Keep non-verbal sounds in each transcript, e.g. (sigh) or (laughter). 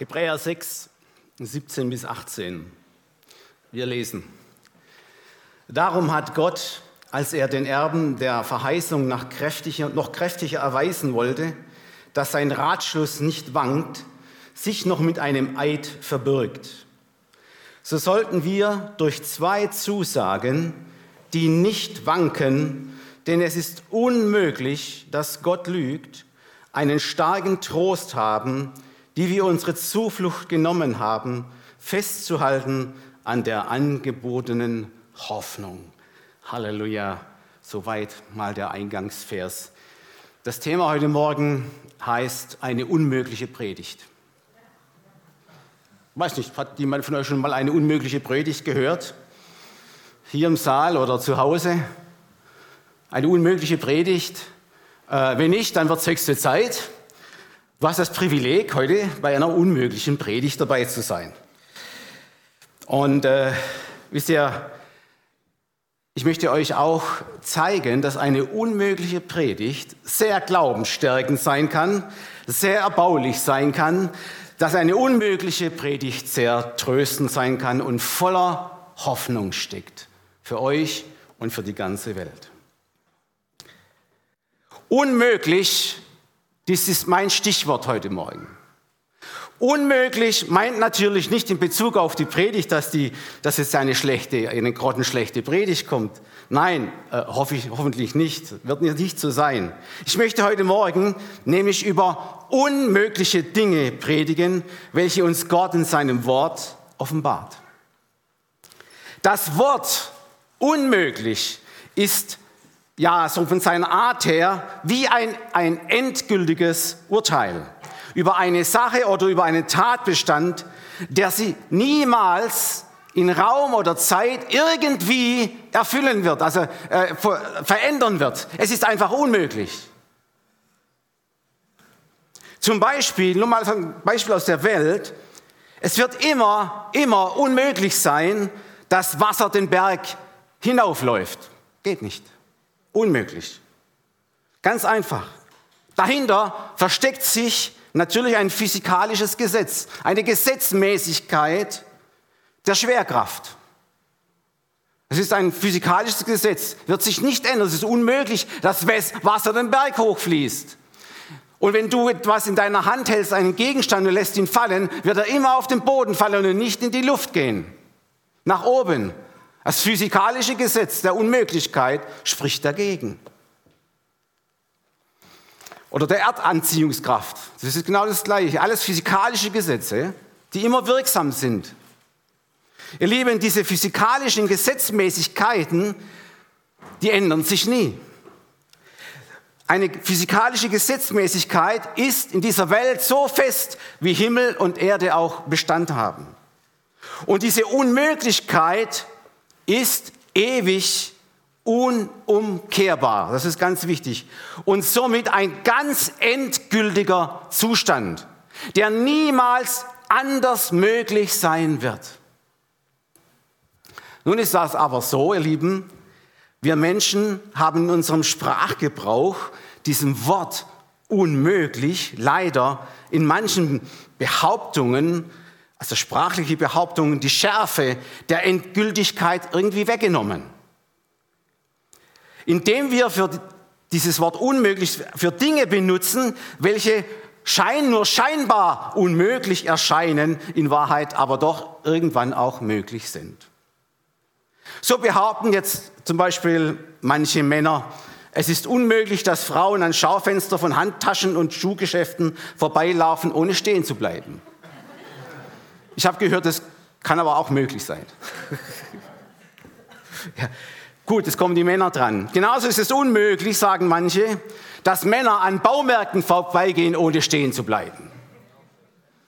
Hebräer 6, 17 bis 18. Wir lesen. Darum hat Gott, als er den Erben der Verheißung nach kräftiger, noch kräftiger erweisen wollte, dass sein Ratschluss nicht wankt, sich noch mit einem Eid verbirgt. So sollten wir durch zwei Zusagen, die nicht wanken, denn es ist unmöglich, dass Gott lügt, einen starken Trost haben, die wir unsere Zuflucht genommen haben, festzuhalten an der angebotenen Hoffnung. Halleluja. Soweit mal der Eingangsvers. Das Thema heute Morgen heißt eine unmögliche Predigt. Weiß nicht, hat jemand von euch schon mal eine unmögliche Predigt gehört? Hier im Saal oder zu Hause? Eine unmögliche Predigt? Äh, wenn nicht, dann wird es höchste Zeit. Du hast das Privileg, heute bei einer unmöglichen Predigt dabei zu sein. Und äh, wisst ihr, ich möchte euch auch zeigen, dass eine unmögliche Predigt sehr glaubensstärkend sein kann, sehr erbaulich sein kann, dass eine unmögliche Predigt sehr tröstend sein kann und voller Hoffnung steckt für euch und für die ganze Welt. Unmöglich dies ist mein Stichwort heute Morgen. Unmöglich meint natürlich nicht in Bezug auf die Predigt, dass, die, dass jetzt eine schlechte, eine grottenschlechte Predigt kommt. Nein, äh, hoffe ich, hoffentlich nicht. Wird nicht so sein. Ich möchte heute Morgen nämlich über unmögliche Dinge predigen, welche uns Gott in seinem Wort offenbart. Das Wort unmöglich ist ja, so von seiner Art her, wie ein, ein endgültiges Urteil über eine Sache oder über einen Tatbestand, der sie niemals in Raum oder Zeit irgendwie erfüllen wird, also äh, verändern wird. Es ist einfach unmöglich. Zum Beispiel, nur mal ein Beispiel aus der Welt, es wird immer, immer unmöglich sein, dass Wasser den Berg hinaufläuft. Geht nicht. Unmöglich. Ganz einfach. Dahinter versteckt sich natürlich ein physikalisches Gesetz, eine Gesetzmäßigkeit der Schwerkraft. Es ist ein physikalisches Gesetz, wird sich nicht ändern. Es ist unmöglich, dass Wasser den Berg hochfließt. Und wenn du etwas in deiner Hand hältst, einen Gegenstand und lässt ihn fallen, wird er immer auf den Boden fallen und nicht in die Luft gehen. Nach oben. Das physikalische Gesetz der Unmöglichkeit spricht dagegen. Oder der Erdanziehungskraft. Das ist genau das Gleiche. Alles physikalische Gesetze, die immer wirksam sind. Ihr Lieben, diese physikalischen Gesetzmäßigkeiten, die ändern sich nie. Eine physikalische Gesetzmäßigkeit ist in dieser Welt so fest, wie Himmel und Erde auch Bestand haben. Und diese Unmöglichkeit ist ewig unumkehrbar. Das ist ganz wichtig. Und somit ein ganz endgültiger Zustand, der niemals anders möglich sein wird. Nun ist das aber so, ihr Lieben, wir Menschen haben in unserem Sprachgebrauch diesem Wort unmöglich leider in manchen Behauptungen also sprachliche Behauptungen, die Schärfe der Endgültigkeit irgendwie weggenommen. Indem wir für dieses Wort unmöglich für Dinge benutzen, welche schein nur scheinbar unmöglich erscheinen, in Wahrheit aber doch irgendwann auch möglich sind. So behaupten jetzt zum Beispiel manche Männer, es ist unmöglich, dass Frauen an Schaufenster von Handtaschen und Schuhgeschäften vorbeilaufen, ohne stehen zu bleiben. Ich habe gehört, das kann aber auch möglich sein. (laughs) ja. Gut, jetzt kommen die Männer dran. Genauso ist es unmöglich, sagen manche, dass Männer an Baumärkten vorbeigehen, ohne stehen zu bleiben.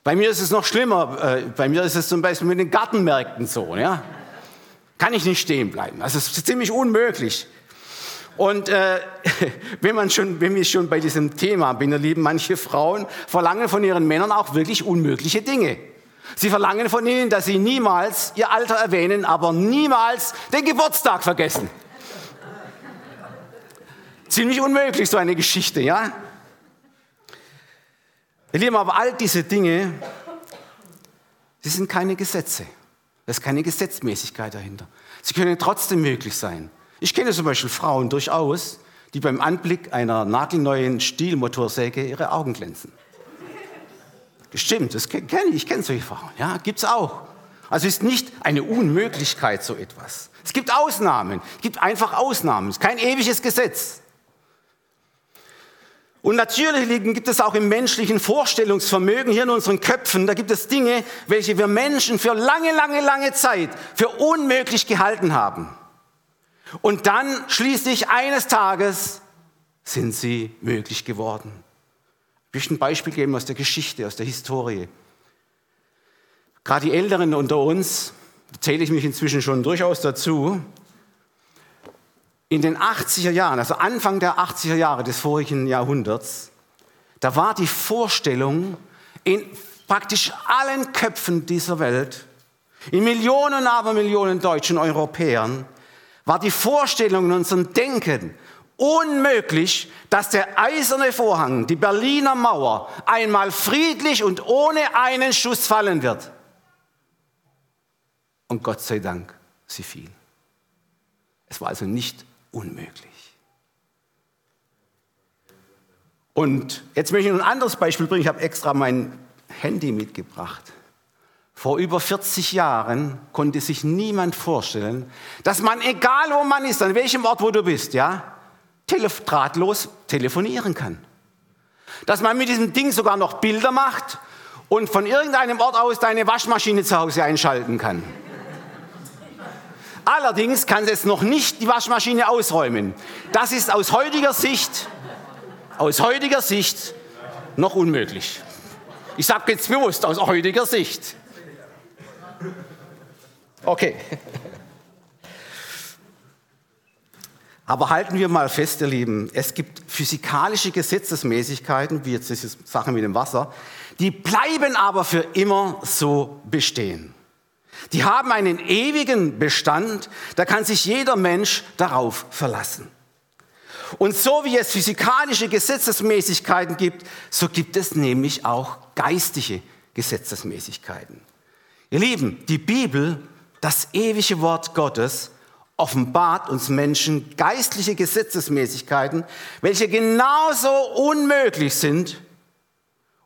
Bei mir ist es noch schlimmer. Äh, bei mir ist es zum Beispiel mit den Gartenmärkten so. Ja? Kann ich nicht stehen bleiben. Also es ist ziemlich unmöglich. Und äh, (laughs) wenn, man schon, wenn wir schon bei diesem Thema bin, ihr Lieben, manche Frauen verlangen von ihren Männern auch wirklich unmögliche Dinge. Sie verlangen von ihnen, dass sie niemals ihr Alter erwähnen, aber niemals den Geburtstag vergessen. Ziemlich unmöglich, so eine Geschichte, ja? Ihr Lieben, aber all diese Dinge Sie sind keine Gesetze. Da ist keine Gesetzmäßigkeit dahinter. Sie können trotzdem möglich sein. Ich kenne zum Beispiel Frauen durchaus, die beim Anblick einer nagelneuen Stielmotorsäge ihre Augen glänzen. Stimmt, das kenne ich, ich kenne solche Frauen. Ja, gibt es auch. Also ist nicht eine Unmöglichkeit so etwas. Es gibt Ausnahmen, es gibt einfach Ausnahmen. Es ist kein ewiges Gesetz. Und natürlich gibt es auch im menschlichen Vorstellungsvermögen hier in unseren Köpfen, da gibt es Dinge, welche wir Menschen für lange, lange, lange Zeit für unmöglich gehalten haben. Und dann schließlich eines Tages sind sie möglich geworden. Ich möchte ein Beispiel geben aus der Geschichte, aus der Historie. Gerade die Älteren unter uns, da zähle ich mich inzwischen schon durchaus dazu, in den 80er Jahren, also Anfang der 80er Jahre des vorigen Jahrhunderts, da war die Vorstellung in praktisch allen Köpfen dieser Welt, in Millionen, aber Millionen Deutschen, Europäern, war die Vorstellung in unserem Denken unmöglich, dass der eiserne Vorhang, die Berliner Mauer, einmal friedlich und ohne einen Schuss fallen wird. Und Gott sei Dank, sie fiel. Es war also nicht unmöglich. Und jetzt möchte ich noch ein anderes Beispiel bringen. Ich habe extra mein Handy mitgebracht. Vor über 40 Jahren konnte sich niemand vorstellen, dass man, egal wo man ist, an welchem Ort, wo du bist, ja, telef drahtlos telefonieren kann. Dass man mit diesem Ding sogar noch Bilder macht und von irgendeinem Ort aus deine Waschmaschine zu Hause einschalten kann. Allerdings kann es noch nicht die Waschmaschine ausräumen. Das ist aus heutiger Sicht, aus heutiger Sicht noch unmöglich. Ich sage jetzt bewusst aus heutiger Sicht. Okay. Aber halten wir mal fest, ihr Lieben, es gibt physikalische Gesetzesmäßigkeiten, wie jetzt diese Sache mit dem Wasser, die bleiben aber für immer so bestehen. Die haben einen ewigen Bestand, da kann sich jeder Mensch darauf verlassen. Und so wie es physikalische Gesetzesmäßigkeiten gibt, so gibt es nämlich auch geistige Gesetzesmäßigkeiten. Ihr Lieben, die Bibel, das ewige Wort Gottes, offenbart uns Menschen geistliche Gesetzesmäßigkeiten, welche genauso unmöglich sind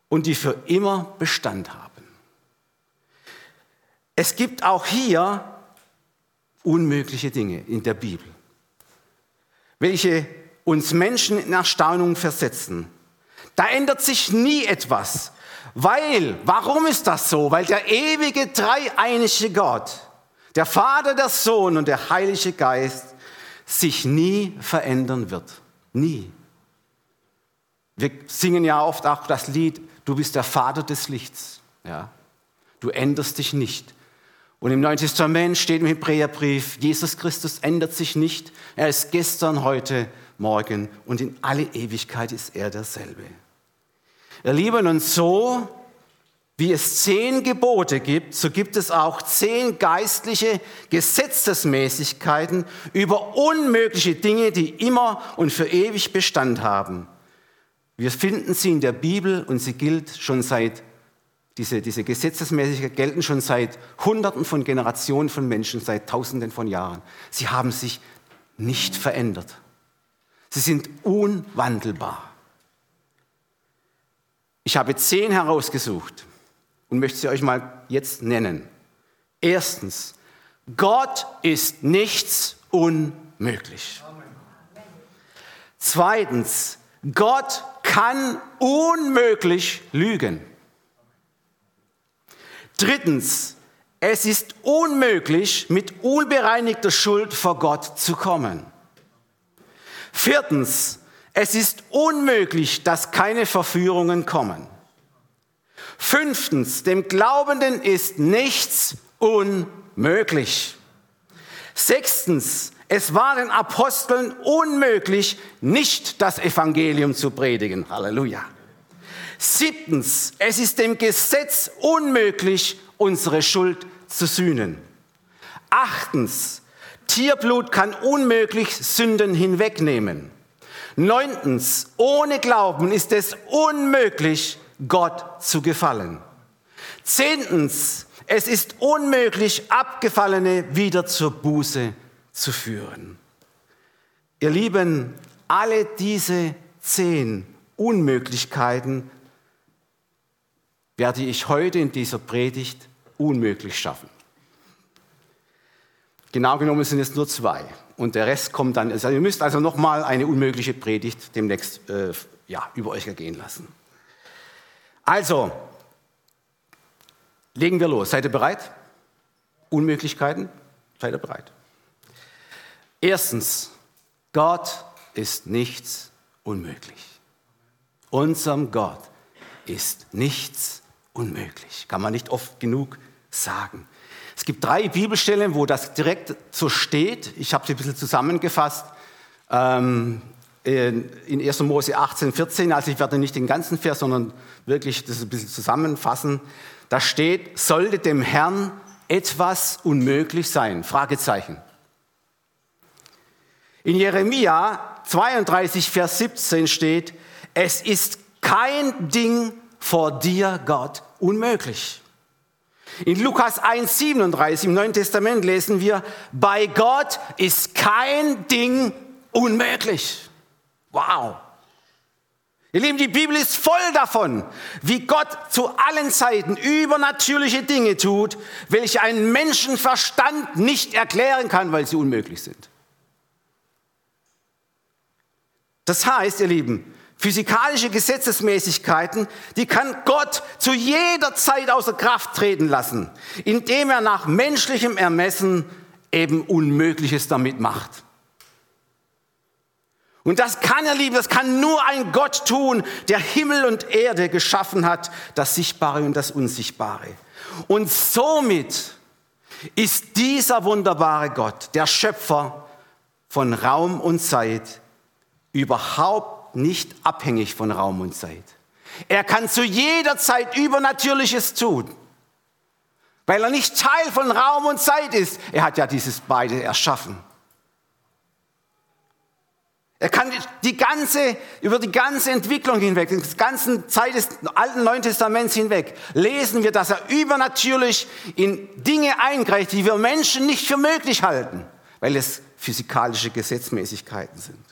und die für immer Bestand haben. Es gibt auch hier unmögliche Dinge in der Bibel, welche uns Menschen in Erstaunung versetzen. Da ändert sich nie etwas, weil, warum ist das so? Weil der ewige dreieinige Gott, der Vater, der Sohn und der Heilige Geist sich nie verändern wird. Nie. Wir singen ja oft auch das Lied, du bist der Vater des Lichts. Ja? Du änderst dich nicht. Und im Neuen Testament steht im Hebräerbrief, Jesus Christus ändert sich nicht. Er ist gestern, heute, morgen und in alle Ewigkeit ist er derselbe. Ihr Lieben, und so wie es zehn Gebote gibt, so gibt es auch zehn geistliche Gesetzesmäßigkeiten über unmögliche Dinge, die immer und für ewig Bestand haben. Wir finden sie in der Bibel und sie gilt schon seit diese, diese Gesetzesmäßigkeit gelten schon seit Hunderten von Generationen von Menschen, seit Tausenden von Jahren. Sie haben sich nicht verändert. Sie sind unwandelbar. Ich habe zehn herausgesucht und möchte sie euch mal jetzt nennen. Erstens, Gott ist nichts unmöglich. Zweitens, Gott kann unmöglich lügen. Drittens, es ist unmöglich, mit unbereinigter Schuld vor Gott zu kommen. Viertens, es ist unmöglich, dass keine Verführungen kommen. Fünftens, dem Glaubenden ist nichts unmöglich. Sechstens, es war den Aposteln unmöglich, nicht das Evangelium zu predigen. Halleluja. Siebtens, es ist dem Gesetz unmöglich, unsere Schuld zu sühnen. Achtens, Tierblut kann unmöglich Sünden hinwegnehmen. Neuntens, ohne Glauben ist es unmöglich, Gott zu gefallen. Zehntens, Es ist unmöglich, Abgefallene wieder zur Buße zu führen. Ihr Lieben, alle diese zehn Unmöglichkeiten werde ich heute in dieser Predigt unmöglich schaffen. Genau genommen sind es nur zwei. Und der Rest kommt dann. Also ihr müsst also nochmal eine unmögliche Predigt demnächst äh, ja, über euch ergehen lassen. Also, legen wir los. Seid ihr bereit? Unmöglichkeiten? Seid ihr bereit? Erstens, Gott ist nichts unmöglich. Unserem Gott ist nichts unmöglich. Kann man nicht oft genug sagen. Es gibt drei Bibelstellen, wo das direkt so steht. Ich habe sie ein bisschen zusammengefasst. Ähm, in 1. Mose 18, 14, also ich werde nicht den ganzen Vers, sondern wirklich das ein bisschen zusammenfassen. Da steht, sollte dem Herrn etwas unmöglich sein? Fragezeichen. In Jeremia 32, Vers 17 steht, es ist kein Ding vor dir, Gott, unmöglich. In Lukas 1, 37 im Neuen Testament lesen wir, bei Gott ist kein Ding unmöglich. Wow. Ihr Lieben, die Bibel ist voll davon, wie Gott zu allen Zeiten übernatürliche Dinge tut, welche ein Menschenverstand nicht erklären kann, weil sie unmöglich sind. Das heißt, ihr Lieben, physikalische Gesetzesmäßigkeiten, die kann Gott zu jeder Zeit außer Kraft treten lassen, indem er nach menschlichem Ermessen eben Unmögliches damit macht. Und das kann er, lieben, das kann nur ein Gott tun, der Himmel und Erde geschaffen hat, das Sichtbare und das Unsichtbare. Und somit ist dieser wunderbare Gott, der Schöpfer von Raum und Zeit, überhaupt nicht abhängig von Raum und Zeit. Er kann zu jeder Zeit Übernatürliches tun, weil er nicht Teil von Raum und Zeit ist. Er hat ja dieses beide erschaffen. Er kann die ganze, über die ganze Entwicklung hinweg, die ganze Zeit des Alten Neuen Testaments hinweg, lesen wir, dass er übernatürlich in Dinge eingreift, die wir Menschen nicht für möglich halten, weil es physikalische Gesetzmäßigkeiten sind.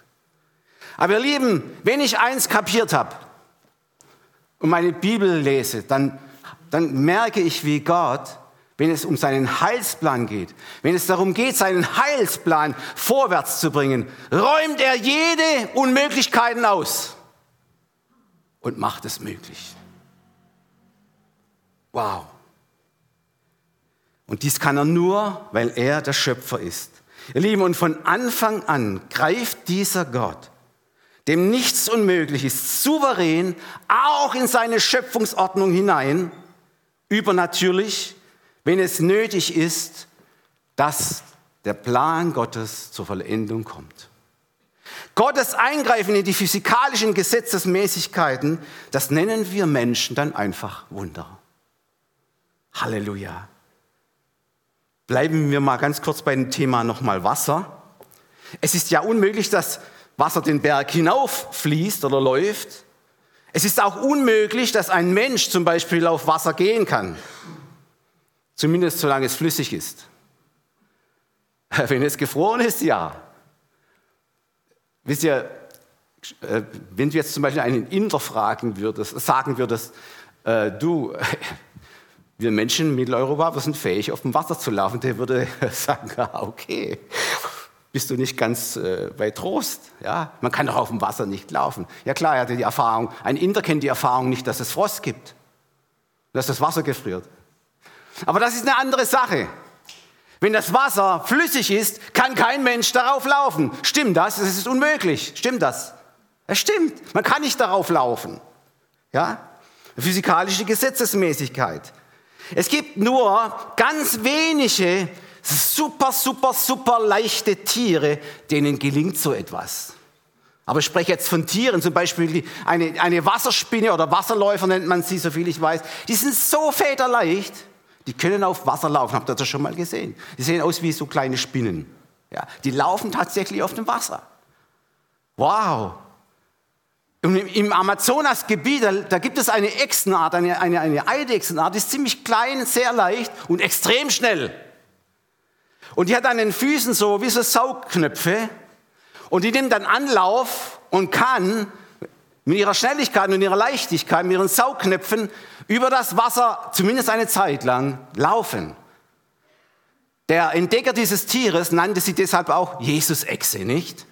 Aber ihr Lieben, wenn ich eins kapiert habe und meine Bibel lese, dann, dann merke ich, wie Gott, wenn es um seinen Heilsplan geht, wenn es darum geht, seinen Heilsplan vorwärts zu bringen, räumt er jede Unmöglichkeiten aus und macht es möglich. Wow. Und dies kann er nur, weil er der Schöpfer ist. Ihr Lieben, und von Anfang an greift dieser Gott dem nichts unmöglich ist, souverän auch in seine Schöpfungsordnung hinein, übernatürlich, wenn es nötig ist, dass der Plan Gottes zur Vollendung kommt. Gottes Eingreifen in die physikalischen Gesetzesmäßigkeiten, das nennen wir Menschen dann einfach Wunder. Halleluja. Bleiben wir mal ganz kurz bei dem Thema nochmal Wasser. Es ist ja unmöglich, dass Wasser den Berg hinauf fließt oder läuft. Es ist auch unmöglich, dass ein Mensch zum Beispiel auf Wasser gehen kann. Zumindest solange es flüssig ist. (laughs) Wenn es gefroren ist, ja. Wisst ihr, äh, wenn du jetzt zum Beispiel einen Inder fragen würdest, sagen würdest, äh, du, (laughs) wir Menschen in Mitteleuropa, wir sind fähig, auf dem Wasser zu laufen, der würde (laughs) sagen, okay, bist du nicht ganz äh, bei Trost. Ja? Man kann doch auf dem Wasser nicht laufen. Ja klar, er hatte die Erfahrung. Ein Inder kennt die Erfahrung nicht, dass es Frost gibt, dass das Wasser gefriert. Aber das ist eine andere Sache. Wenn das Wasser flüssig ist, kann kein Mensch darauf laufen. Stimmt das? Es ist unmöglich. Stimmt das? Es stimmt. Man kann nicht darauf laufen. Ja? Physikalische Gesetzesmäßigkeit. Es gibt nur ganz wenige super, super, super leichte Tiere, denen gelingt so etwas. Aber ich spreche jetzt von Tieren, zum Beispiel eine, eine Wasserspinne oder Wasserläufer nennt man sie, so viel ich weiß. Die sind so federleicht, die können auf Wasser laufen. Habt ihr das schon mal gesehen? Die sehen aus wie so kleine Spinnen. Ja, die laufen tatsächlich auf dem Wasser. Wow. Im Amazonasgebiet, da, da gibt es eine Echsenart, eine, eine, eine Eidechsenart, die ist ziemlich klein, sehr leicht und extrem schnell. Und die hat an den Füßen so wie so Saugknöpfe und die nimmt dann Anlauf und kann mit ihrer Schnelligkeit und ihrer Leichtigkeit, mit ihren Saugknöpfen über das Wasser zumindest eine Zeit lang laufen. Der Entdecker dieses Tieres nannte sie deshalb auch Jesus-Echse, nicht?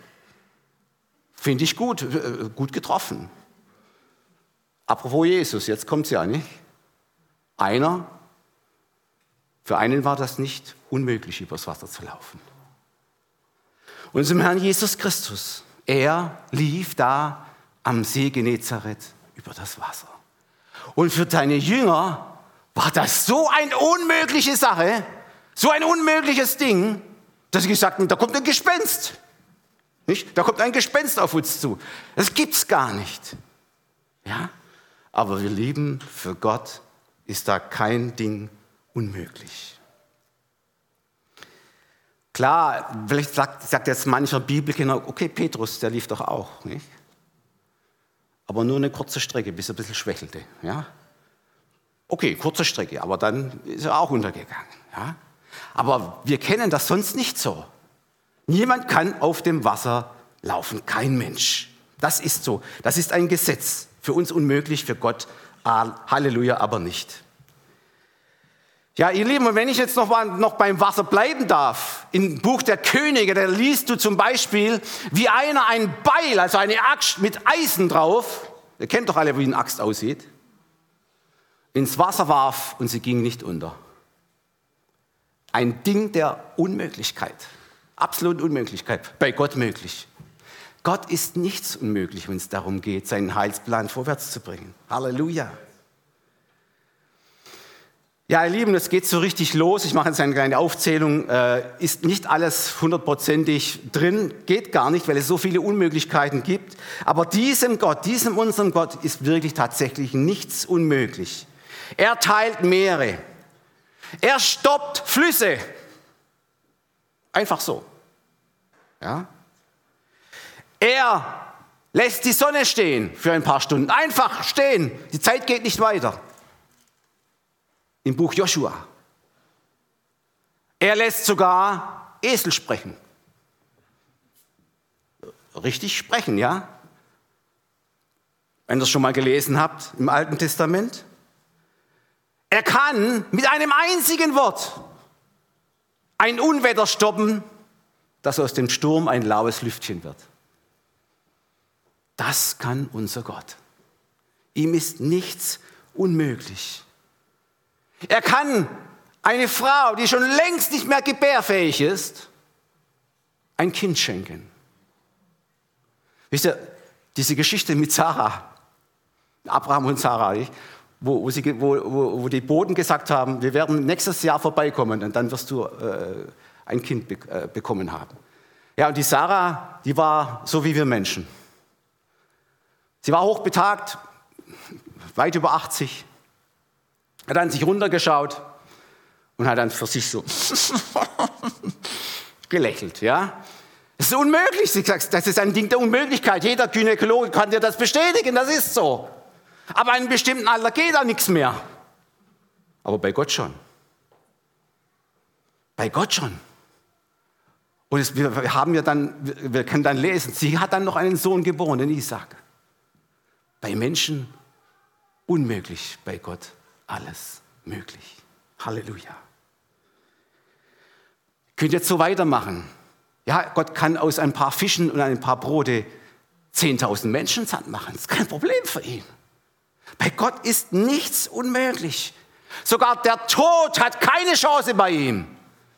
Finde ich gut, äh, gut getroffen. Apropos Jesus, jetzt kommt sie ja nicht. Einer, für einen war das nicht unmöglich, übers Wasser zu laufen. Unserem Herrn Jesus Christus, er lief da am See Genezareth über das Wasser. Und für deine Jünger war das so eine unmögliche Sache, so ein unmögliches Ding, dass sie gesagt haben, da kommt ein Gespenst. Nicht? Da kommt ein Gespenst auf uns zu. Das gibt's gar nicht. Ja? Aber wir lieben, für Gott ist da kein Ding unmöglich. Klar, vielleicht sagt, sagt jetzt mancher Bibelkinder, okay, Petrus, der lief doch auch, nicht? Aber nur eine kurze Strecke, bis er ein bisschen schwächelte, ja? Okay, kurze Strecke, aber dann ist er auch untergegangen, ja? Aber wir kennen das sonst nicht so. Niemand kann auf dem Wasser laufen, kein Mensch. Das ist so. Das ist ein Gesetz. Für uns unmöglich, für Gott Halleluja, aber nicht. Ja, ihr Lieben, und wenn ich jetzt noch, mal, noch beim Wasser bleiben darf, im Buch der Könige, da liest du zum Beispiel, wie einer ein Beil, also eine Axt mit Eisen drauf, ihr kennt doch alle, wie eine Axt aussieht, ins Wasser warf und sie ging nicht unter. Ein Ding der Unmöglichkeit. Absolut Unmöglichkeit. Bei Gott möglich. Gott ist nichts unmöglich, wenn es darum geht, seinen Heilsplan vorwärts zu bringen. Halleluja. Ja, ihr Lieben, es geht so richtig los. Ich mache jetzt eine kleine Aufzählung. Äh, ist nicht alles hundertprozentig drin, geht gar nicht, weil es so viele Unmöglichkeiten gibt. Aber diesem Gott, diesem unserem Gott ist wirklich tatsächlich nichts unmöglich. Er teilt Meere. Er stoppt Flüsse. Einfach so. Ja? Er lässt die Sonne stehen für ein paar Stunden. Einfach stehen. Die Zeit geht nicht weiter. Im Buch Joshua. Er lässt sogar Esel sprechen. Richtig sprechen, ja? Wenn ihr das schon mal gelesen habt im Alten Testament. Er kann mit einem einzigen Wort ein Unwetter stoppen, dass aus dem Sturm ein laues Lüftchen wird. Das kann unser Gott. Ihm ist nichts unmöglich. Er kann eine Frau, die schon längst nicht mehr gebärfähig ist, ein Kind schenken. Wisst ihr, diese Geschichte mit Sarah, Abraham und Sarah, wo, wo, sie, wo, wo, die Boden gesagt haben, wir werden nächstes Jahr vorbeikommen und dann wirst du äh, ein Kind be äh, bekommen haben. Ja, und die Sarah, die war so wie wir Menschen. Sie war hochbetagt, weit über 80, hat dann sich runtergeschaut und hat dann für sich so (laughs) gelächelt, ja. Das ist unmöglich, sie sagt, das ist ein Ding der Unmöglichkeit. Jeder Gynäkologe kann dir das bestätigen, das ist so. Aber in einem bestimmten Alter geht da nichts mehr. Aber bei Gott schon. Bei Gott schon. Und es, wir haben ja dann, wir können dann lesen, sie hat dann noch einen Sohn geboren, den Isaac. Bei Menschen unmöglich, bei Gott alles möglich. Halleluja. Ihr könnt jetzt so weitermachen. Ja, Gott kann aus ein paar Fischen und ein paar Brote 10.000 Menschen satt machen. Das ist kein Problem für ihn. Bei Gott ist nichts unmöglich. Sogar der Tod hat keine Chance bei ihm.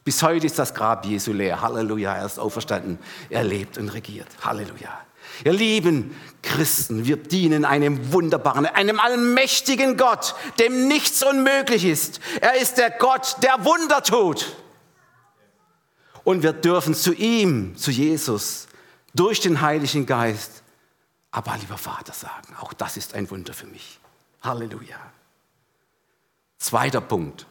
Bis heute ist das Grab Jesu leer. Halleluja, er ist auferstanden. Er lebt und regiert. Halleluja. Ihr lieben Christen, wir dienen einem wunderbaren, einem allmächtigen Gott, dem nichts unmöglich ist. Er ist der Gott, der Wunder tut. Und wir dürfen zu ihm, zu Jesus, durch den Heiligen Geist, aber lieber Vater sagen, auch das ist ein Wunder für mich. Halleluja. Zweiter Punkt.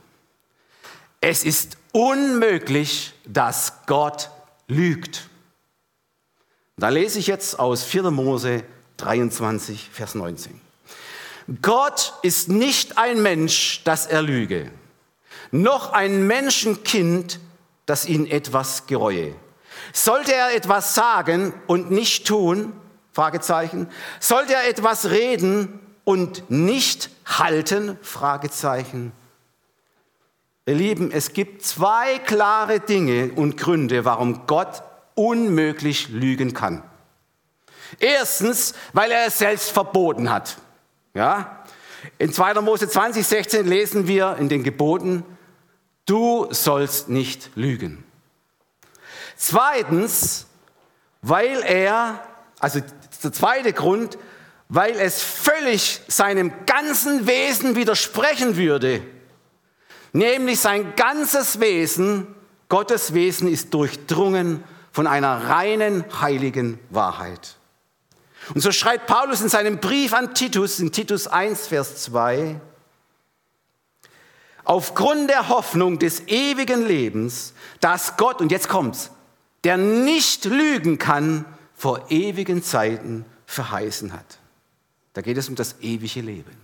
Es ist unmöglich, dass Gott lügt. Da lese ich jetzt aus 4. Mose 23, Vers 19. Gott ist nicht ein Mensch, dass er lüge, noch ein Menschenkind, das ihn etwas gereue. Sollte er etwas sagen und nicht tun? Fragezeichen. Sollte er etwas reden und nicht halten? Fragezeichen. Ihr Lieben, es gibt zwei klare Dinge und Gründe, warum Gott unmöglich lügen kann. Erstens, weil er es selbst verboten hat. Ja? In 2. Mose 20, 16 lesen wir in den Geboten, du sollst nicht lügen. Zweitens, weil er, also der zweite Grund, weil es völlig seinem ganzen Wesen widersprechen würde. Nämlich sein ganzes Wesen, Gottes Wesen ist durchdrungen von einer reinen, heiligen Wahrheit. Und so schreibt Paulus in seinem Brief an Titus, in Titus 1, Vers 2, aufgrund der Hoffnung des ewigen Lebens, dass Gott, und jetzt kommt's, der nicht lügen kann, vor ewigen Zeiten verheißen hat. Da geht es um das ewige Leben.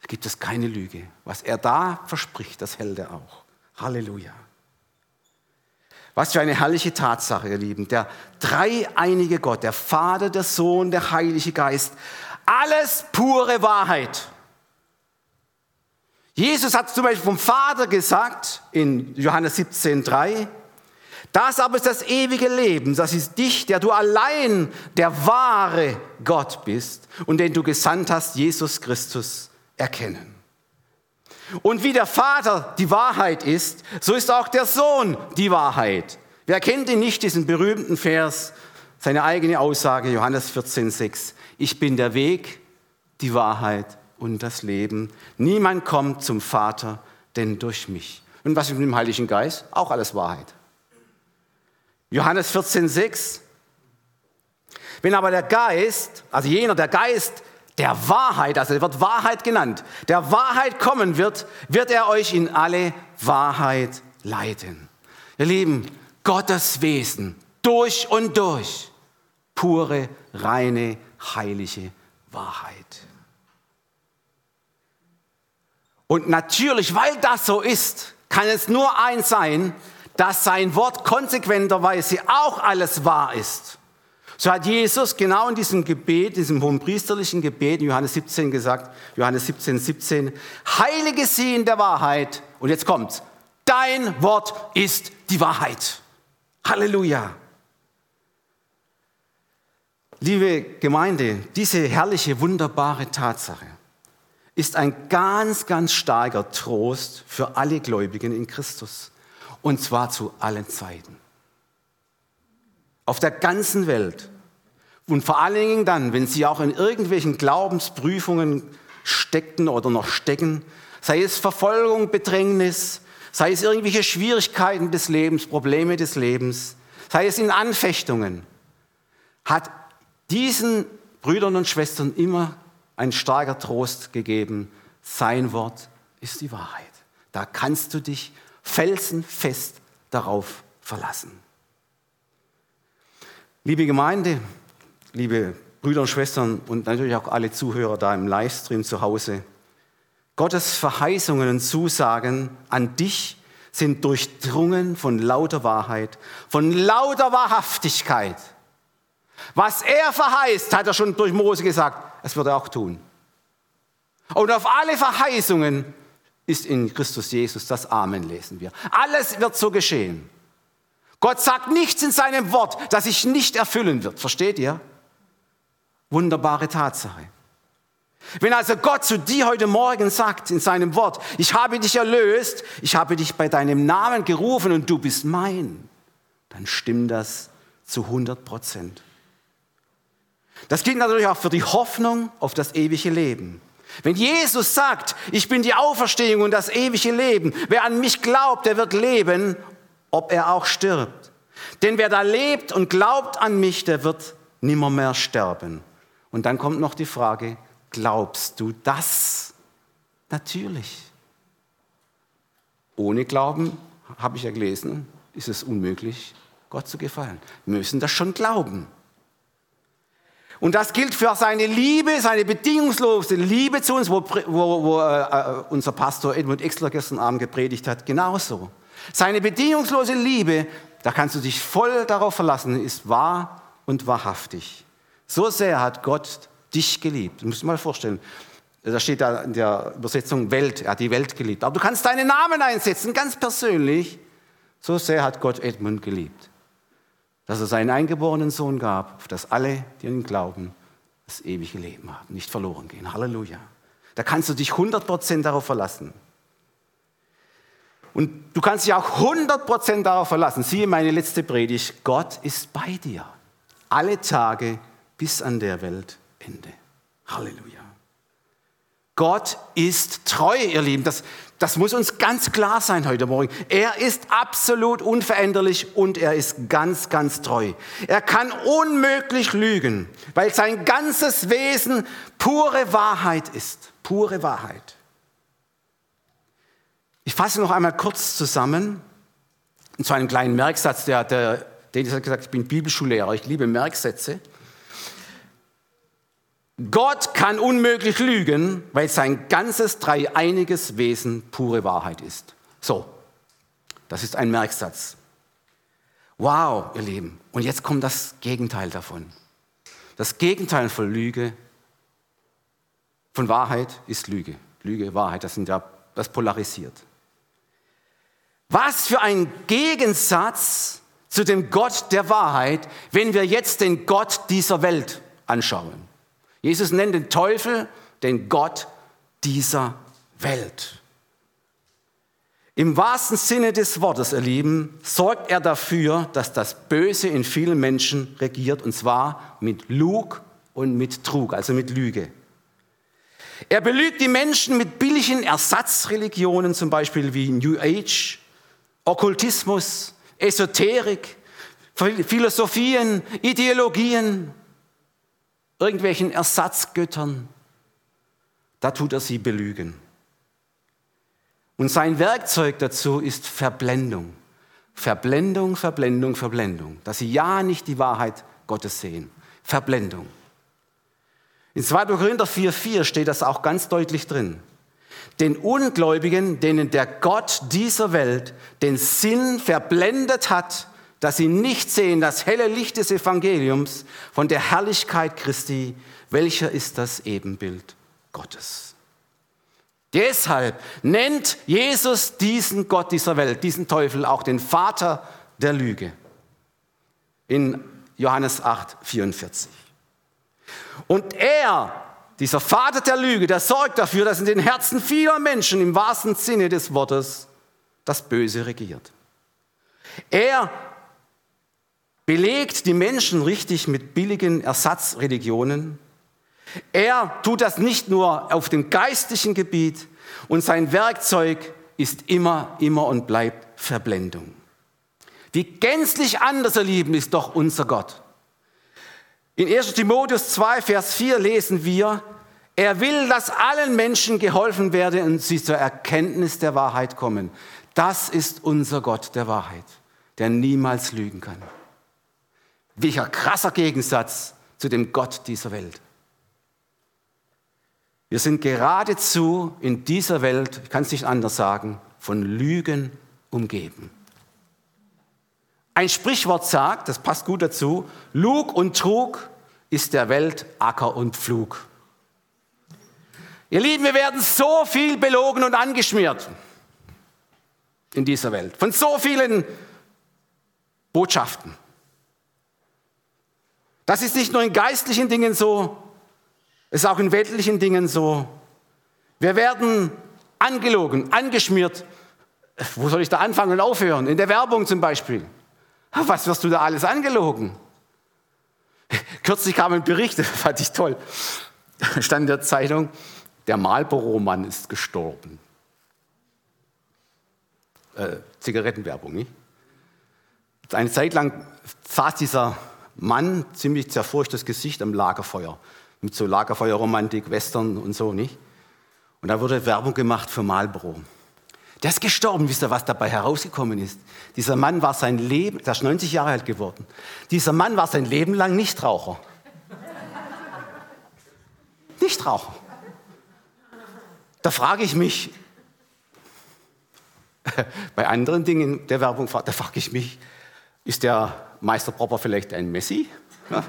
Da gibt es keine Lüge. Was er da verspricht, das hält er auch. Halleluja. Was für eine herrliche Tatsache, ihr Lieben. Der dreieinige Gott, der Vater, der Sohn, der Heilige Geist. Alles pure Wahrheit. Jesus hat zum Beispiel vom Vater gesagt in Johannes 17, 3, das aber ist das ewige Leben, das ist dich, der du allein der wahre Gott bist und den du gesandt hast, Jesus Christus, erkennen. Und wie der Vater die Wahrheit ist, so ist auch der Sohn die Wahrheit. Wer kennt ihn nicht, diesen berühmten Vers, seine eigene Aussage, Johannes 14,6. Ich bin der Weg, die Wahrheit und das Leben. Niemand kommt zum Vater, denn durch mich. Und was ist mit dem Heiligen Geist? Auch alles Wahrheit. Johannes 14,6. Wenn aber der Geist, also jener, der Geist der Wahrheit, also wird Wahrheit genannt, der Wahrheit kommen wird, wird er euch in alle Wahrheit leiten. Ihr Lieben, Gottes Wesen durch und durch, pure, reine, heilige Wahrheit. Und natürlich, weil das so ist, kann es nur eins sein, dass sein Wort konsequenterweise auch alles wahr ist. So hat Jesus genau in diesem Gebet, diesem hohenpriesterlichen Gebet, in Johannes 17 gesagt, Johannes 17, 17, heilige sie in der Wahrheit. Und jetzt kommt's. Dein Wort ist die Wahrheit. Halleluja. Liebe Gemeinde, diese herrliche, wunderbare Tatsache ist ein ganz, ganz starker Trost für alle Gläubigen in Christus. Und zwar zu allen Zeiten auf der ganzen Welt. Und vor allen Dingen dann, wenn sie auch in irgendwelchen Glaubensprüfungen steckten oder noch stecken, sei es Verfolgung, Bedrängnis, sei es irgendwelche Schwierigkeiten des Lebens, Probleme des Lebens, sei es in Anfechtungen, hat diesen Brüdern und Schwestern immer ein starker Trost gegeben. Sein Wort ist die Wahrheit. Da kannst du dich felsenfest darauf verlassen. Liebe Gemeinde, liebe Brüder und Schwestern und natürlich auch alle Zuhörer da im Livestream zu Hause, Gottes Verheißungen und Zusagen an dich sind durchdrungen von lauter Wahrheit, von lauter Wahrhaftigkeit. Was er verheißt, hat er schon durch Mose gesagt, es wird er auch tun. Und auf alle Verheißungen ist in Christus Jesus das Amen, lesen wir. Alles wird so geschehen. Gott sagt nichts in seinem Wort, das sich nicht erfüllen wird. Versteht ihr? Wunderbare Tatsache. Wenn also Gott zu dir heute Morgen sagt in seinem Wort, ich habe dich erlöst, ich habe dich bei deinem Namen gerufen und du bist mein, dann stimmt das zu 100 Prozent. Das gilt natürlich auch für die Hoffnung auf das ewige Leben. Wenn Jesus sagt, ich bin die Auferstehung und das ewige Leben, wer an mich glaubt, der wird leben ob er auch stirbt. Denn wer da lebt und glaubt an mich, der wird nimmermehr sterben. Und dann kommt noch die Frage, glaubst du das? Natürlich. Ohne Glauben, habe ich ja gelesen, ist es unmöglich, Gott zu gefallen. Wir müssen das schon glauben. Und das gilt für seine Liebe, seine bedingungslose Liebe zu uns, wo, wo, wo äh, unser Pastor Edmund Exler gestern Abend gepredigt hat, genauso. Seine bedingungslose Liebe, da kannst du dich voll darauf verlassen, ist wahr und wahrhaftig. So sehr hat Gott dich geliebt. Du musst dir mal vorstellen, da steht da in der Übersetzung Welt, er hat die Welt geliebt. Aber du kannst deinen Namen einsetzen, ganz persönlich. So sehr hat Gott Edmund geliebt dass er seinen eingeborenen Sohn gab, auf dass alle, die an ihn glauben, das ewige Leben haben, nicht verloren gehen. Halleluja. Da kannst du dich 100% darauf verlassen. Und du kannst dich auch 100% darauf verlassen. Siehe meine letzte Predigt. Gott ist bei dir. Alle Tage bis an der Weltende. Halleluja. Gott ist treu, ihr Lieben. Das, das muss uns ganz klar sein heute Morgen. Er ist absolut unveränderlich und er ist ganz, ganz treu. Er kann unmöglich lügen, weil sein ganzes Wesen pure Wahrheit ist. Pure Wahrheit. Ich fasse noch einmal kurz zusammen, zu einem kleinen Merksatz, der, der, der hat gesagt, ich bin Bibelschullehrer, ich liebe Merksätze. Gott kann unmöglich lügen, weil sein ganzes dreieiniges Wesen pure Wahrheit ist. So, das ist ein Merksatz. Wow, ihr Lieben. Und jetzt kommt das Gegenteil davon. Das Gegenteil von Lüge, von Wahrheit ist Lüge. Lüge, Wahrheit, das sind ja, das polarisiert. Was für ein Gegensatz zu dem Gott der Wahrheit, wenn wir jetzt den Gott dieser Welt anschauen. Jesus nennt den Teufel den Gott dieser Welt. Im wahrsten Sinne des Wortes, ihr Lieben, sorgt er dafür, dass das Böse in vielen Menschen regiert, und zwar mit Lug und mit Trug, also mit Lüge. Er belügt die Menschen mit billigen Ersatzreligionen, zum Beispiel wie New Age, Okkultismus, Esoterik, Philosophien, Ideologien, irgendwelchen Ersatzgöttern, da tut er sie belügen. Und sein Werkzeug dazu ist Verblendung. Verblendung, Verblendung, Verblendung. Dass sie ja nicht die Wahrheit Gottes sehen. Verblendung. In 2. Korinther 4,4 steht das auch ganz deutlich drin. Den Ungläubigen, denen der Gott dieser Welt den Sinn verblendet hat, dass sie nicht sehen das helle Licht des Evangeliums von der Herrlichkeit Christi, welcher ist das Ebenbild Gottes. Deshalb nennt Jesus diesen Gott dieser Welt, diesen Teufel auch den Vater der Lüge. In Johannes 8, 44. Und er, dieser Vater der Lüge, der sorgt dafür, dass in den Herzen vieler Menschen im wahrsten Sinne des Wortes das Böse regiert. Er belegt die Menschen richtig mit billigen Ersatzreligionen. Er tut das nicht nur auf dem geistlichen Gebiet und sein Werkzeug ist immer, immer und bleibt Verblendung. Wie gänzlich anders, ihr Lieben, ist doch unser Gott. In 1 Timotheus 2, Vers 4 lesen wir, er will, dass allen Menschen geholfen werde und sie zur Erkenntnis der Wahrheit kommen. Das ist unser Gott der Wahrheit, der niemals lügen kann. Welcher krasser Gegensatz zu dem Gott dieser Welt. Wir sind geradezu in dieser Welt, ich kann es nicht anders sagen, von Lügen umgeben. Ein Sprichwort sagt, das passt gut dazu, Lug und Trug ist der Welt Acker und Pflug. Ihr Lieben, wir werden so viel belogen und angeschmiert in dieser Welt, von so vielen Botschaften. Das ist nicht nur in geistlichen Dingen so, es ist auch in weltlichen Dingen so. Wir werden angelogen, angeschmiert. Wo soll ich da anfangen und aufhören? In der Werbung zum Beispiel. Was wirst du da alles angelogen? Kürzlich kam ein Bericht, das (laughs) fand ich toll. Stand in der Zeitung, der Marlboro-Mann ist gestorben. Äh, Zigarettenwerbung, nicht? Eine Zeit lang saß dieser Mann, ziemlich zerfurchtes Gesicht am Lagerfeuer. Mit so Lagerfeuerromantik, Western und so, nicht? Und da wurde Werbung gemacht für Marlboro. Der ist gestorben, wisst ihr, was dabei herausgekommen ist? Dieser Mann war sein Leben, der ist 90 Jahre alt geworden. Dieser Mann war sein Leben lang Nichtraucher. Nichtraucher. Da frage ich mich, (laughs) bei anderen Dingen der Werbung, da frage ich mich, ist der Meister Propper vielleicht ein Messi? Ja.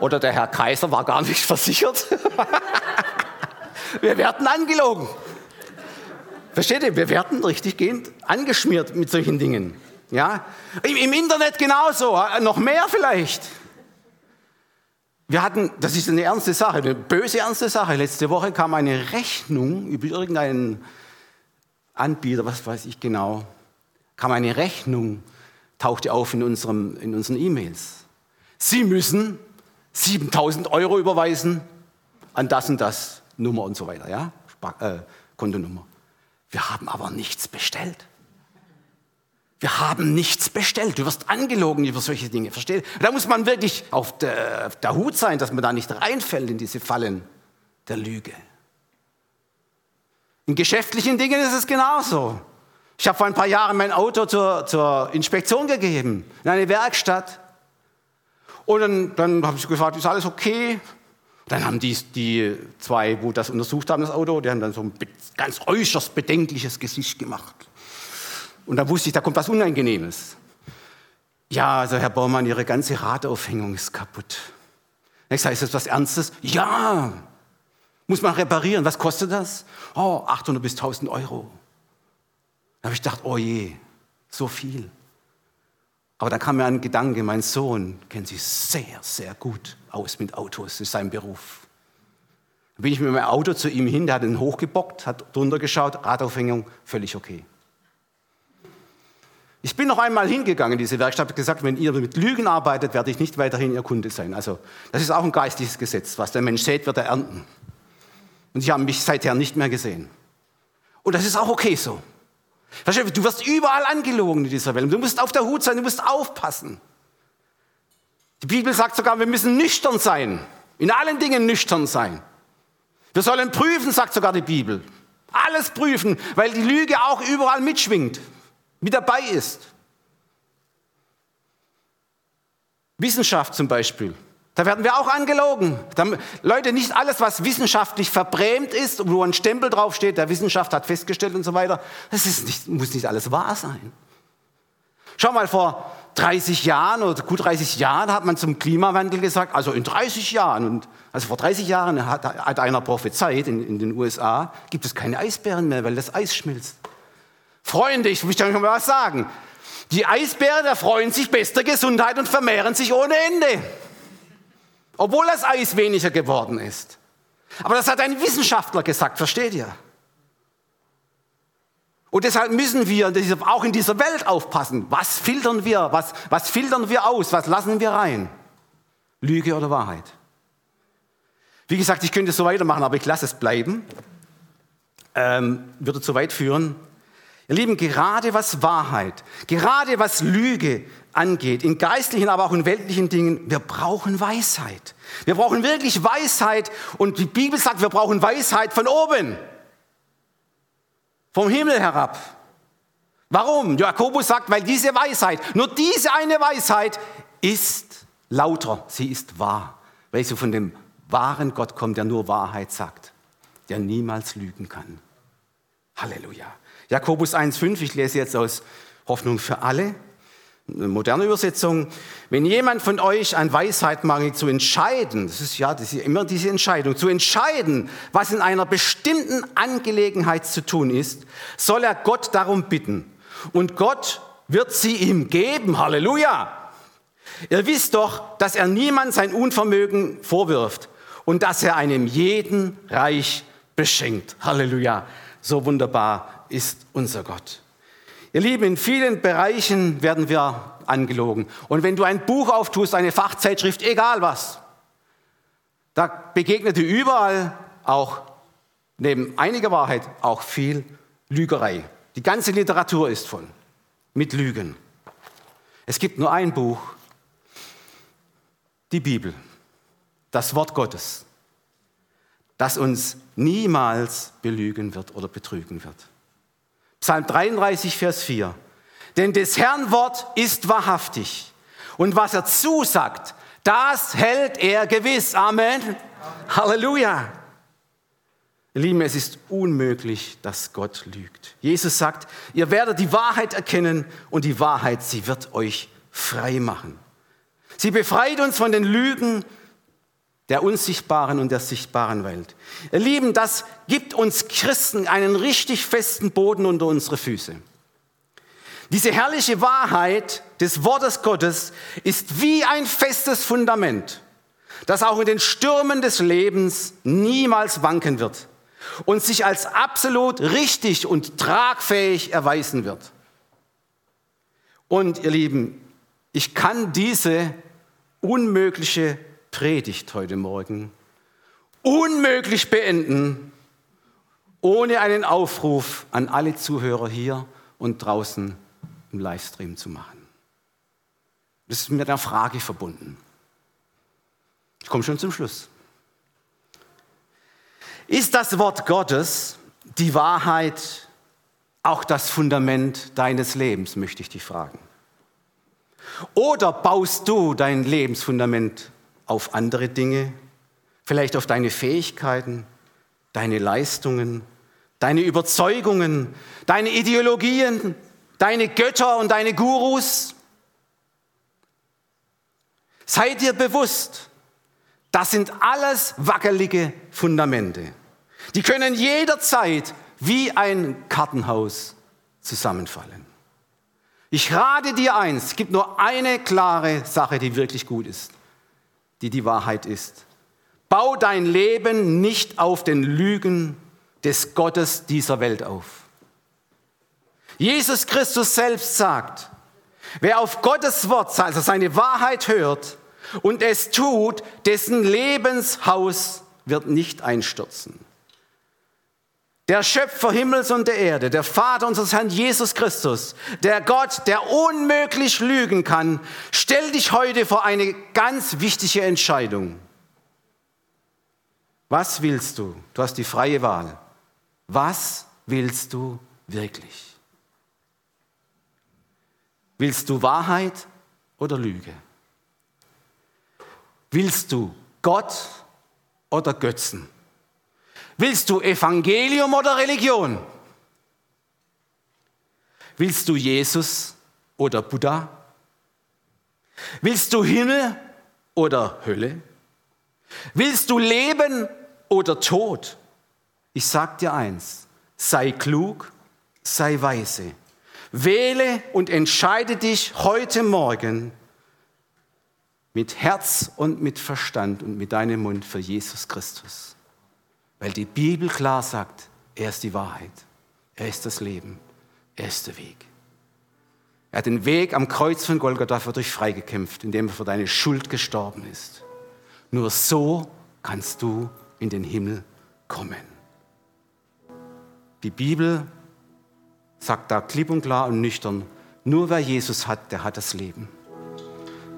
Oder der Herr Kaiser war gar nicht (laughs) versichert? Wir werden angelogen. Versteht ihr? Wir werden richtig gehend angeschmiert mit solchen Dingen. Ja? Im Internet genauso, noch mehr vielleicht. Wir hatten, das ist eine ernste Sache, eine böse ernste Sache. Letzte Woche kam eine Rechnung über irgendeinen Anbieter, was weiß ich genau, kam eine Rechnung, tauchte auf in, unserem, in unseren E-Mails. Sie müssen 7000 Euro überweisen an das und das Nummer und so weiter, ja, äh, Kontonummer. Wir haben aber nichts bestellt. Wir haben nichts bestellt. Du wirst angelogen über solche Dinge, versteht? Da muss man wirklich auf der, auf der Hut sein, dass man da nicht reinfällt in diese Fallen der Lüge. In geschäftlichen Dingen ist es genauso. Ich habe vor ein paar Jahren mein Auto zur, zur Inspektion gegeben, in eine Werkstatt. Und dann, dann habe ich gefragt, ist alles okay? Dann haben die, die zwei, wo das untersucht haben, das Auto, die haben dann so ein ganz äußerst bedenkliches Gesicht gemacht. Und da wusste ich, da kommt was Unangenehmes. Ja, also Herr Baumann, Ihre ganze Radaufhängung ist kaputt. Ich sage, ist das was Ernstes? Ja. Muss man reparieren. Was kostet das? Oh, 800 bis 1000 Euro. Da habe ich gedacht, oh je, so viel. Aber da kam mir ein Gedanke, mein Sohn kennt sich sehr, sehr gut aus mit Autos, das ist sein Beruf. Da bin ich mit meinem Auto zu ihm hin, der hat ihn hochgebockt, hat drunter geschaut, Radaufhängung, völlig okay. Ich bin noch einmal hingegangen in diese Werkstatt und gesagt, wenn ihr mit Lügen arbeitet, werde ich nicht weiterhin ihr Kunde sein. Also das ist auch ein geistliches Gesetz. Was der Mensch sät, wird er ernten. Und sie haben mich seither nicht mehr gesehen. Und das ist auch okay so. Du wirst überall angelogen in dieser Welt. Du musst auf der Hut sein, du musst aufpassen. Die Bibel sagt sogar, wir müssen nüchtern sein. In allen Dingen nüchtern sein. Wir sollen prüfen, sagt sogar die Bibel. Alles prüfen, weil die Lüge auch überall mitschwingt, mit dabei ist. Wissenschaft zum Beispiel. Da werden wir auch angelogen. Leute, nicht alles, was wissenschaftlich verbrämt ist, wo ein Stempel draufsteht, der Wissenschaft hat festgestellt und so weiter, das nicht, muss nicht alles wahr sein. Schau mal, vor 30 Jahren oder gut 30 Jahren hat man zum Klimawandel gesagt, also in 30 Jahren, und also vor 30 Jahren hat, hat einer prophezeit in, in, den USA, gibt es keine Eisbären mehr, weil das Eis schmilzt. Freunde, ich möchte euch mal was sagen. Die Eisbären erfreuen sich bester Gesundheit und vermehren sich ohne Ende. Obwohl das Eis weniger geworden ist. Aber das hat ein Wissenschaftler gesagt, versteht ihr? Und deshalb müssen wir auch in dieser Welt aufpassen. Was filtern wir? Was, was filtern wir aus? Was lassen wir rein? Lüge oder Wahrheit? Wie gesagt, ich könnte so weitermachen, aber ich lasse es bleiben. Ähm, würde zu weit führen. Ihr Lieben, gerade was Wahrheit, gerade was Lüge angeht, in geistlichen, aber auch in weltlichen Dingen, wir brauchen Weisheit. Wir brauchen wirklich Weisheit und die Bibel sagt, wir brauchen Weisheit von oben, vom Himmel herab. Warum? Jakobus sagt, weil diese Weisheit, nur diese eine Weisheit ist lauter, sie ist wahr, weil sie von dem wahren Gott kommt, der nur Wahrheit sagt, der niemals lügen kann. Halleluja. Jakobus 1,5, ich lese jetzt aus Hoffnung für alle, eine moderne Übersetzung. Wenn jemand von euch an Weisheit mangelt, zu entscheiden, das ist ja das ist immer diese Entscheidung, zu entscheiden, was in einer bestimmten Angelegenheit zu tun ist, soll er Gott darum bitten. Und Gott wird sie ihm geben. Halleluja! Ihr wisst doch, dass er niemand sein Unvermögen vorwirft und dass er einem jeden reich beschenkt. Halleluja! So wunderbar ist unser Gott. Ihr Lieben, in vielen Bereichen werden wir angelogen. Und wenn du ein Buch auftust, eine Fachzeitschrift, egal was, da begegnet dir überall auch neben einiger Wahrheit auch viel Lügerei. Die ganze Literatur ist voll mit Lügen. Es gibt nur ein Buch, die Bibel, das Wort Gottes, das uns niemals belügen wird oder betrügen wird. Psalm 33, Vers 4. Denn des Herrn Wort ist wahrhaftig. Und was er zusagt, Das hält er gewiss. Amen. Amen. Halleluja. Ihr Lieben, es ist unmöglich, dass Gott lügt. Jesus sagt, ihr werdet die Wahrheit erkennen und die Wahrheit, sie wird euch frei machen. Sie befreit uns von den Lügen der unsichtbaren und der sichtbaren Welt. Ihr Lieben, das gibt uns Christen einen richtig festen Boden unter unsere Füße. Diese herrliche Wahrheit des Wortes Gottes ist wie ein festes Fundament, das auch in den Stürmen des Lebens niemals wanken wird und sich als absolut richtig und tragfähig erweisen wird. Und ihr Lieben, ich kann diese unmögliche Predigt heute Morgen unmöglich beenden, ohne einen Aufruf an alle Zuhörer hier und draußen im Livestream zu machen. Das ist mit einer Frage verbunden. Ich komme schon zum Schluss. Ist das Wort Gottes die Wahrheit, auch das Fundament deines Lebens, möchte ich dich fragen. Oder baust du dein Lebensfundament auf andere Dinge, vielleicht auf deine Fähigkeiten, deine Leistungen, deine Überzeugungen, deine Ideologien, deine Götter und deine Gurus? Sei dir bewusst, das sind alles wackelige Fundamente. Die können jederzeit wie ein Kartenhaus zusammenfallen. Ich rate dir eins, es gibt nur eine klare Sache, die wirklich gut ist, die die Wahrheit ist. Bau dein Leben nicht auf den Lügen des Gottes dieser Welt auf. Jesus Christus selbst sagt, wer auf Gottes Wort, also seine Wahrheit hört und es tut, dessen Lebenshaus wird nicht einstürzen. Der Schöpfer Himmels und der Erde, der Vater unseres Herrn Jesus Christus, der Gott, der unmöglich lügen kann, stell dich heute vor eine ganz wichtige Entscheidung. Was willst du? Du hast die freie Wahl. Was willst du wirklich? Willst du Wahrheit oder Lüge? Willst du Gott oder Götzen? Willst du Evangelium oder Religion? Willst du Jesus oder Buddha? Willst du Himmel oder Hölle? Willst du Leben oder Tod? Ich sag dir eins, sei klug, sei weise. Wähle und entscheide dich heute Morgen mit Herz und mit Verstand und mit deinem Mund für Jesus Christus. Weil die Bibel klar sagt, er ist die Wahrheit, er ist das Leben, er ist der Weg. Er hat den Weg am Kreuz von Golgatha für dich freigekämpft, indem er für deine Schuld gestorben ist. Nur so kannst du in den Himmel kommen. Die Bibel sagt da klipp und klar und nüchtern, nur wer Jesus hat, der hat das Leben.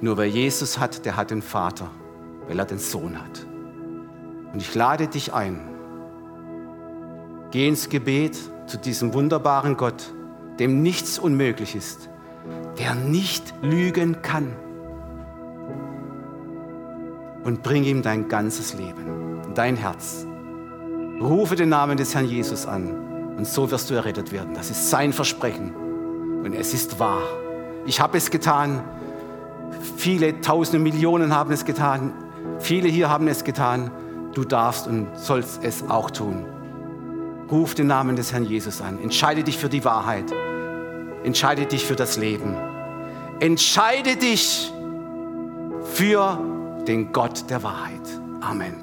Nur wer Jesus hat, der hat den Vater, weil er den Sohn hat. Und ich lade dich ein, Geh ins Gebet zu diesem wunderbaren Gott, dem nichts unmöglich ist, der nicht lügen kann. Und bring ihm dein ganzes Leben, dein Herz. Rufe den Namen des Herrn Jesus an und so wirst du errettet werden. Das ist sein Versprechen und es ist wahr. Ich habe es getan. Viele Tausende Millionen haben es getan. Viele hier haben es getan. Du darfst und sollst es auch tun. Ruf den Namen des Herrn Jesus an. Entscheide dich für die Wahrheit. Entscheide dich für das Leben. Entscheide dich für den Gott der Wahrheit. Amen.